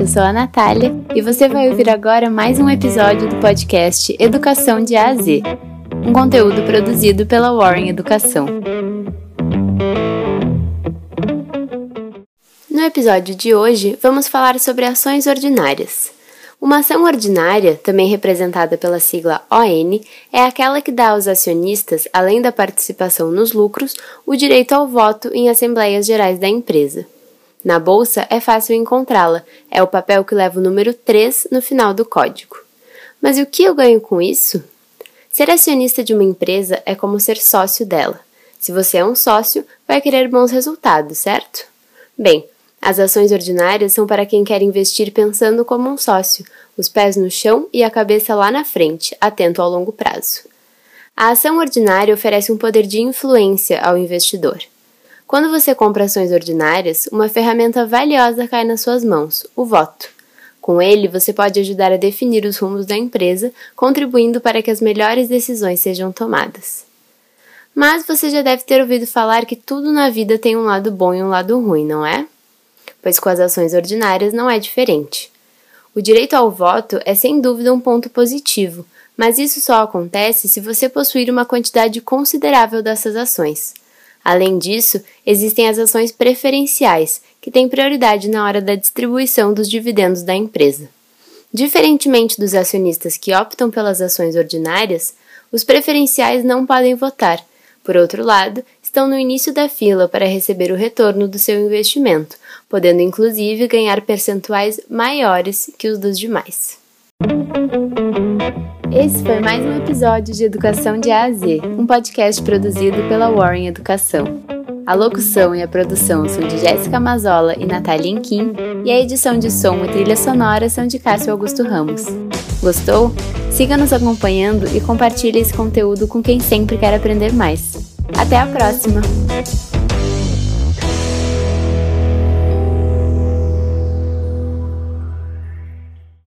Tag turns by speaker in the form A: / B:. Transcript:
A: Eu sou a Natália e você vai ouvir agora mais um episódio do podcast Educação de A a Z, um conteúdo produzido pela Warren Educação. No episódio de hoje, vamos falar sobre ações ordinárias. Uma ação ordinária, também representada pela sigla ON, é aquela que dá aos acionistas, além da participação nos lucros, o direito ao voto em assembleias gerais da empresa. Na bolsa é fácil encontrá-la, é o papel que leva o número 3 no final do código. Mas o que eu ganho com isso? Ser acionista de uma empresa é como ser sócio dela. Se você é um sócio, vai querer bons resultados, certo? Bem, as ações ordinárias são para quem quer investir pensando como um sócio, os pés no chão e a cabeça lá na frente, atento ao longo prazo. A ação ordinária oferece um poder de influência ao investidor. Quando você compra ações ordinárias, uma ferramenta valiosa cai nas suas mãos: o voto. Com ele, você pode ajudar a definir os rumos da empresa, contribuindo para que as melhores decisões sejam tomadas. Mas você já deve ter ouvido falar que tudo na vida tem um lado bom e um lado ruim, não é? Pois com as ações ordinárias não é diferente. O direito ao voto é sem dúvida um ponto positivo, mas isso só acontece se você possuir uma quantidade considerável dessas ações. Além disso, existem as ações preferenciais, que têm prioridade na hora da distribuição dos dividendos da empresa. Diferentemente dos acionistas que optam pelas ações ordinárias, os preferenciais não podem votar. Por outro lado, estão no início da fila para receber o retorno do seu investimento, podendo inclusive ganhar percentuais maiores que os dos demais. Esse foi mais um episódio de Educação de A a Z, um podcast produzido pela Warren Educação. A locução e a produção são de Jéssica Mazola e Natália Inquim, e a edição de som e trilha sonora são de Cássio Augusto Ramos. Gostou? Siga nos acompanhando e compartilhe esse conteúdo com quem sempre quer aprender mais. Até a próxima!